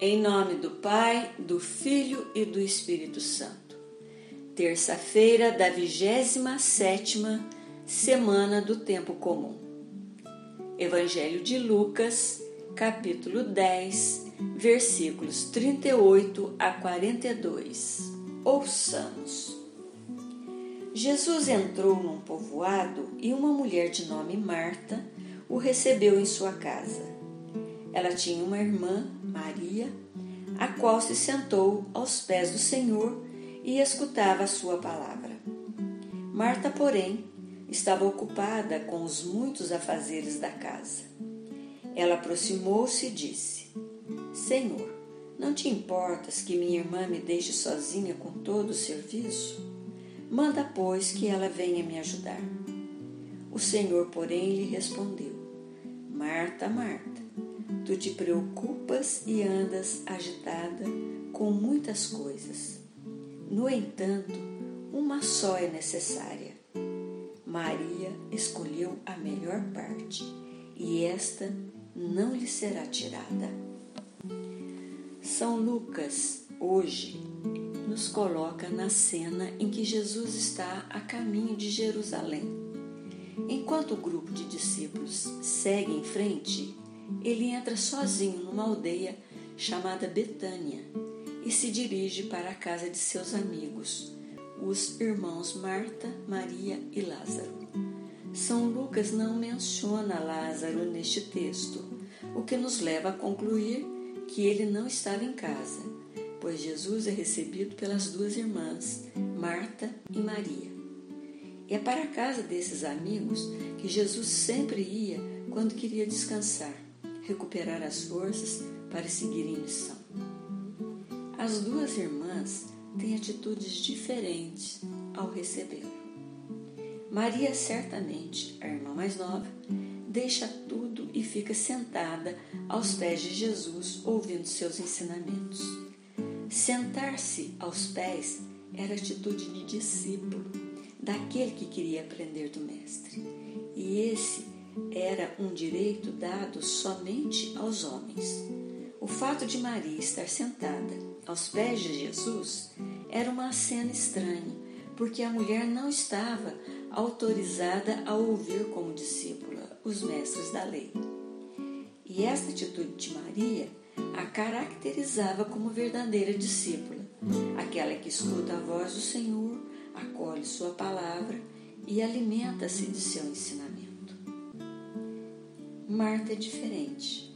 Em nome do Pai, do Filho e do Espírito Santo. Terça-feira da 27 semana do tempo comum. Evangelho de Lucas, capítulo 10, versículos 38 a 42. Ouçamos. Jesus entrou num povoado e uma mulher de nome Marta o recebeu em sua casa. Ela tinha uma irmã Maria, a qual se sentou aos pés do Senhor e escutava a sua palavra. Marta, porém, estava ocupada com os muitos afazeres da casa. Ela aproximou-se e disse: Senhor, não te importas que minha irmã me deixe sozinha com todo o serviço? Manda, pois, que ela venha me ajudar. O Senhor, porém, lhe respondeu: Marta, Marta, Tu te preocupas e andas agitada com muitas coisas. No entanto, uma só é necessária. Maria escolheu a melhor parte e esta não lhe será tirada. São Lucas, hoje, nos coloca na cena em que Jesus está a caminho de Jerusalém. Enquanto o grupo de discípulos segue em frente, ele entra sozinho numa aldeia chamada Betânia e se dirige para a casa de seus amigos, os irmãos Marta, Maria e Lázaro. São Lucas não menciona Lázaro neste texto, o que nos leva a concluir que ele não estava em casa, pois Jesus é recebido pelas duas irmãs, Marta e Maria. E é para a casa desses amigos que Jesus sempre ia quando queria descansar recuperar as forças para seguir em missão. As duas irmãs têm atitudes diferentes ao recebê-lo. Maria, certamente, a irmã mais nova, deixa tudo e fica sentada aos pés de Jesus, ouvindo seus ensinamentos. Sentar-se aos pés era atitude de discípulo, daquele que queria aprender do Mestre. E esse era um direito dado somente aos homens. O fato de Maria estar sentada aos pés de Jesus era uma cena estranha, porque a mulher não estava autorizada a ouvir como discípula os mestres da lei. E esta atitude de Maria a caracterizava como verdadeira discípula, aquela que escuta a voz do Senhor, acolhe sua palavra e alimenta-se de seu ensinamento. Marta é diferente.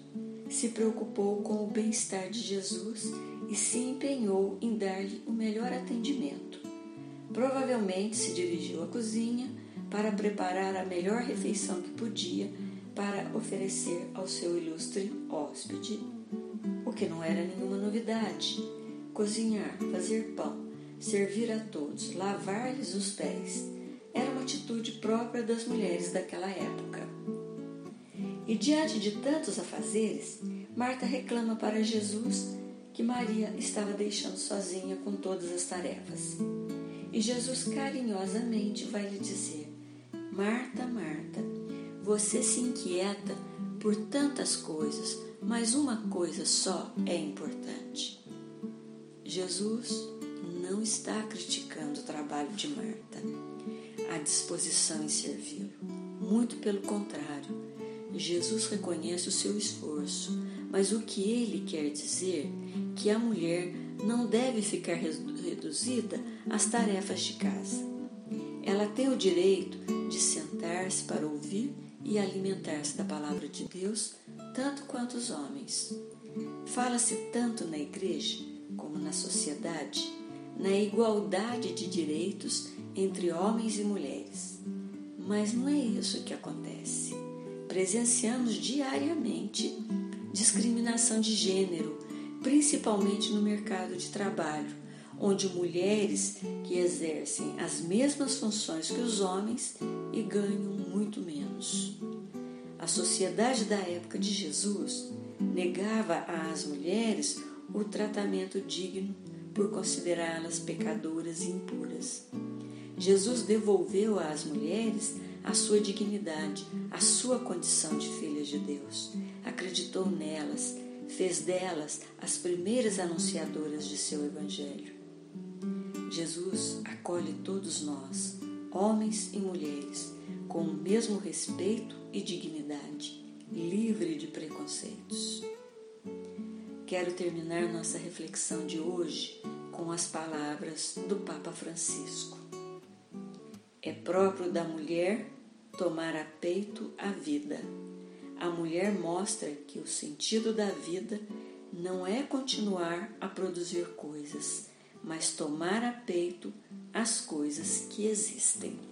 Se preocupou com o bem-estar de Jesus e se empenhou em dar-lhe o melhor atendimento. Provavelmente se dirigiu à cozinha para preparar a melhor refeição que podia para oferecer ao seu ilustre hóspede. O que não era nenhuma novidade. Cozinhar, fazer pão, servir a todos, lavar-lhes os pés, era uma atitude própria das mulheres daquela época. E diante de tantos afazeres, Marta reclama para Jesus que Maria estava deixando sozinha com todas as tarefas. E Jesus carinhosamente vai lhe dizer: Marta, Marta, você se inquieta por tantas coisas, mas uma coisa só é importante. Jesus não está criticando o trabalho de Marta, a disposição em servi-lo. Muito pelo contrário, Jesus reconhece o seu esforço, mas o que ele quer dizer que a mulher não deve ficar reduzida às tarefas de casa. Ela tem o direito de sentar-se para ouvir e alimentar-se da palavra de Deus, tanto quanto os homens. Fala-se tanto na igreja como na sociedade na igualdade de direitos entre homens e mulheres. Mas não é isso que acontece presenciamos diariamente discriminação de gênero, principalmente no mercado de trabalho, onde mulheres que exercem as mesmas funções que os homens e ganham muito menos. A sociedade da época de Jesus negava às mulheres o tratamento digno por considerá-las pecadoras e impuras. Jesus devolveu às mulheres a sua dignidade, a sua condição de filhas de Deus. Acreditou nelas, fez delas as primeiras anunciadoras de seu Evangelho. Jesus acolhe todos nós, homens e mulheres, com o mesmo respeito e dignidade, livre de preconceitos. Quero terminar nossa reflexão de hoje com as palavras do Papa Francisco. É próprio da mulher tomar a peito a vida. A mulher mostra que o sentido da vida não é continuar a produzir coisas, mas tomar a peito as coisas que existem.